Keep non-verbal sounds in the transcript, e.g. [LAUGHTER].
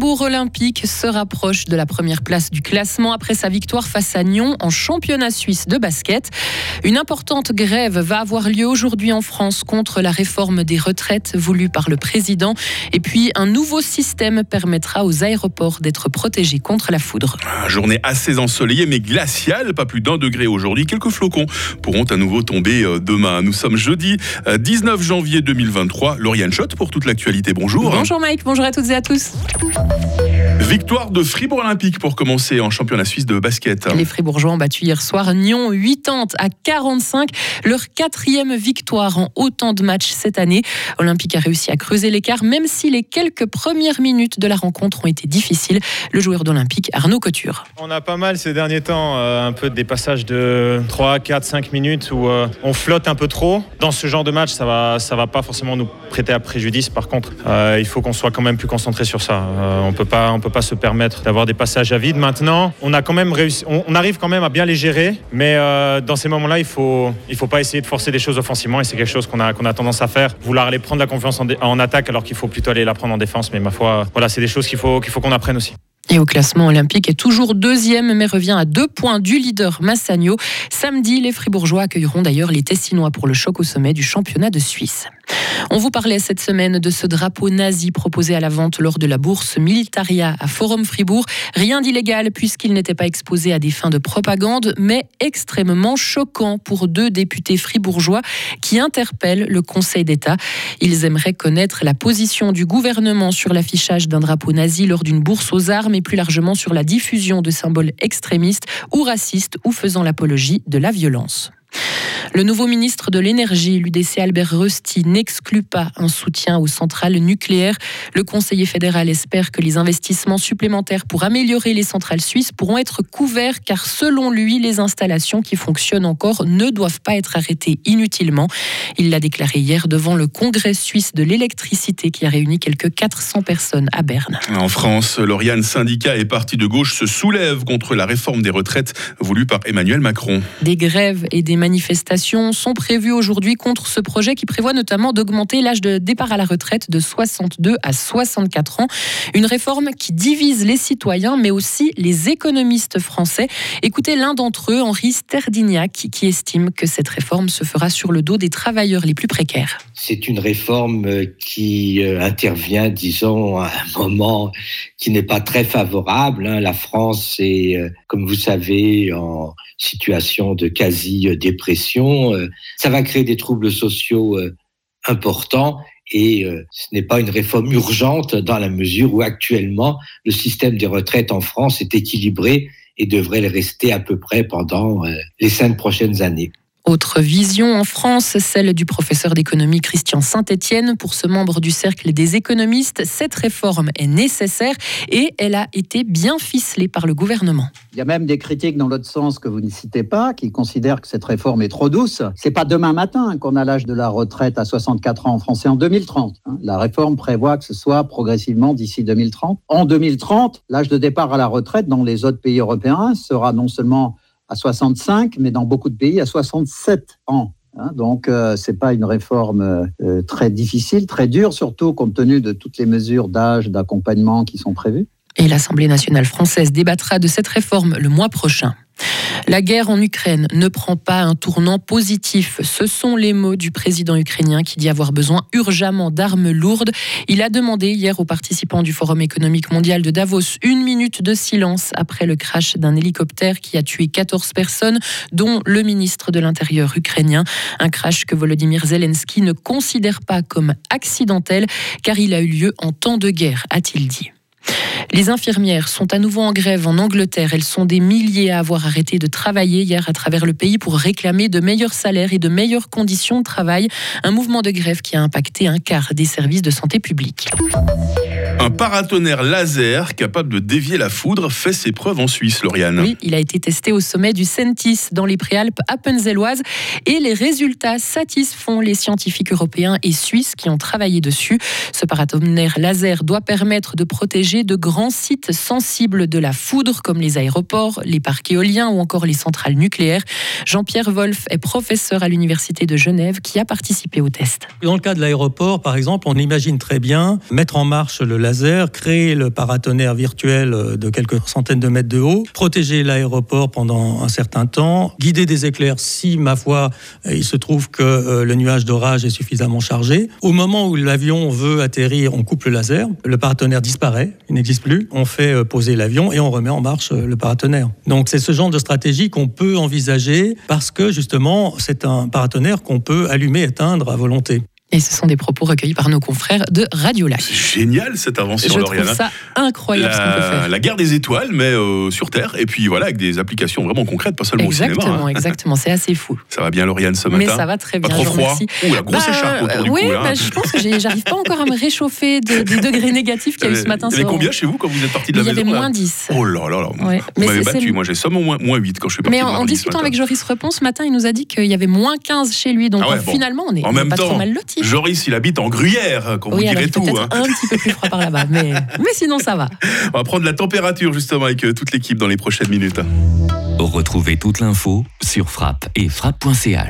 Fribourg Olympique se rapproche de la première place du classement après sa victoire face à Nyon en championnat suisse de basket. Une importante grève va avoir lieu aujourd'hui en France contre la réforme des retraites voulue par le président. Et puis, un nouveau système permettra aux aéroports d'être protégés contre la foudre. Journée assez ensoleillée mais glaciale, pas plus d'un degré aujourd'hui. Quelques flocons pourront à nouveau tomber euh, demain. Nous sommes jeudi 19 euh, janvier 2023. Lauriane Schott pour toute l'actualité. Bonjour. Bonjour Mike, bonjour à toutes et à tous. Thank you. Victoire de Fribourg Olympique pour commencer en championnat suisse de basket. Les Fribourgeois ont battu hier soir Nyon 80 à 45, leur quatrième victoire en autant de matchs cette année. Olympique a réussi à creuser l'écart, même si les quelques premières minutes de la rencontre ont été difficiles. Le joueur d'Olympique, Arnaud Couture. On a pas mal ces derniers temps, euh, un peu des passages de 3, 4, 5 minutes où euh, on flotte un peu trop. Dans ce genre de match, ça va, ça va pas forcément nous prêter à préjudice. Par contre, euh, il faut qu'on soit quand même plus concentré sur ça. on peut pas, on peut pas se permettre d'avoir des passages à vide. Maintenant, on a quand même réussi, on, arrive quand même à bien les gérer, mais euh, dans ces moments-là, il faut, il faut pas essayer de forcer des choses offensivement et c'est quelque chose qu'on a, qu'on a tendance à faire, vouloir aller prendre la confiance en, en attaque alors qu'il faut plutôt aller la prendre en défense. Mais ma foi, voilà, c'est des choses qu'il faut, qu'il faut qu'on apprenne aussi. Et au classement olympique est toujours deuxième, mais revient à deux points du leader Massagno. Samedi, les Fribourgeois accueilleront d'ailleurs les Tessinois pour le choc au sommet du championnat de Suisse. On vous parlait cette semaine de ce drapeau nazi proposé à la vente lors de la bourse Militaria à Forum Fribourg. Rien d'illégal puisqu'il n'était pas exposé à des fins de propagande, mais extrêmement choquant pour deux députés fribourgeois qui interpellent le Conseil d'État. Ils aimeraient connaître la position du gouvernement sur l'affichage d'un drapeau nazi lors d'une bourse aux armes et plus largement sur la diffusion de symboles extrémistes ou racistes ou faisant l'apologie de la violence. Le nouveau ministre de l'Énergie, l'UDC Albert Rusty, n'exclut pas un soutien aux centrales nucléaires. Le conseiller fédéral espère que les investissements supplémentaires pour améliorer les centrales suisses pourront être couverts car selon lui, les installations qui fonctionnent encore ne doivent pas être arrêtées inutilement. Il l'a déclaré hier devant le Congrès suisse de l'électricité qui a réuni quelques 400 personnes à Berne. En France, Lauriane, syndicats et partis de gauche se soulèvent contre la réforme des retraites voulue par Emmanuel Macron. Des grèves et des manifestations sont prévues aujourd'hui contre ce projet qui prévoit notamment d'augmenter l'âge de départ à la retraite de 62 à 64 ans. Une réforme qui divise les citoyens mais aussi les économistes français. Écoutez l'un d'entre eux, Henri Sterdignac, qui estime que cette réforme se fera sur le dos des travailleurs les plus précaires. C'est une réforme euh, qui euh, intervient, disons, à un moment qui n'est pas très favorable. Hein. La France est, euh, comme vous savez, en situation de quasi-dépression. Euh, ça va créer des troubles sociaux euh, importants et euh, ce n'est pas une réforme urgente dans la mesure où actuellement le système des retraites en France est équilibré et devrait le rester à peu près pendant les cinq prochaines années. Autre vision en France, celle du professeur d'économie Christian Saint-Étienne. Pour ce membre du cercle des économistes, cette réforme est nécessaire et elle a été bien ficelée par le gouvernement. Il y a même des critiques dans l'autre sens que vous ne citez pas, qui considèrent que cette réforme est trop douce. C'est pas demain matin qu'on a l'âge de la retraite à 64 ans en France, c'est en 2030. Hein. La réforme prévoit que ce soit progressivement d'ici 2030. En 2030, l'âge de départ à la retraite dans les autres pays européens sera non seulement à 65, mais dans beaucoup de pays à 67 ans. Hein. donc, euh, ce n'est pas une réforme euh, très difficile, très dure, surtout compte tenu de toutes les mesures d'âge, d'accompagnement qui sont prévues. Et l'Assemblée nationale française débattra de cette réforme le mois prochain. La guerre en Ukraine ne prend pas un tournant positif. Ce sont les mots du président ukrainien qui dit avoir besoin urgemment d'armes lourdes. Il a demandé hier aux participants du Forum économique mondial de Davos une minute de silence après le crash d'un hélicoptère qui a tué 14 personnes, dont le ministre de l'Intérieur ukrainien. Un crash que Volodymyr Zelensky ne considère pas comme accidentel car il a eu lieu en temps de guerre, a-t-il dit. Les infirmières sont à nouveau en grève en Angleterre. Elles sont des milliers à avoir arrêté de travailler hier à travers le pays pour réclamer de meilleurs salaires et de meilleures conditions de travail. Un mouvement de grève qui a impacté un quart des services de santé publique. Un paratonnerre laser capable de dévier la foudre fait ses preuves en Suisse, Lauriane. Oui, il a été testé au sommet du Sentis dans les Préalpes appenzelloises et les résultats satisfont les scientifiques européens et suisses qui ont travaillé dessus. Ce paratonnerre laser doit permettre de protéger de grands sites sensibles de la foudre comme les aéroports, les parcs éoliens ou encore les centrales nucléaires. Jean-Pierre Wolf est professeur à l'Université de Genève qui a participé au test. Dans le cas de l'aéroport, par exemple, on imagine très bien mettre en marche le laser laser, créer le paratonnerre virtuel de quelques centaines de mètres de haut, protéger l'aéroport pendant un certain temps, guider des éclairs si, ma foi, il se trouve que le nuage d'orage est suffisamment chargé. Au moment où l'avion veut atterrir, on coupe le laser, le paratonnerre disparaît, il n'existe plus, on fait poser l'avion et on remet en marche le paratonnerre. Donc c'est ce genre de stratégie qu'on peut envisager parce que justement c'est un paratonnerre qu'on peut allumer, éteindre à volonté. Et ce sont des propos recueillis par nos confrères de Radio Lac. C'est génial cette invention, Je trouve ça incroyable la, ce qu'on peut faire. La guerre des étoiles, mais euh, sur Terre, et puis voilà, avec des applications vraiment concrètes, pas seulement exactement, au cinéma. Hein. Exactement, c'est assez fou. [LAUGHS] Ça va bien, Lauriane, ce matin Mais ça va très bien. Pas trop froid. Ouh, la grosse bah, écharpe autour du oui, cou. Bah, je pense que j'arrive pas encore à me réchauffer de, des [LAUGHS] degrés négatifs qu'il y a eu ce matin. Il y avait combien chez vous quand vous êtes parti de la maison Il y avait moins 10. Oh là là là. Ouais. Vous m'avez battu, moi j'ai seulement moins, moins 8 quand je suis parti. Mais en, discutant avec Joris Repon ce matin, il nous a dit qu'il y avait moins 15 chez lui. Donc finalement, on est pas trop mal lotis. Joris, il habite en Gruyère qu'on oui, vous dirait tout. Hein. Un petit peu plus froid par là-bas, mais, [LAUGHS] mais sinon ça va. On va prendre la température justement avec toute l'équipe dans les prochaines minutes. Retrouvez toute l'info sur frappe et frappe.ch.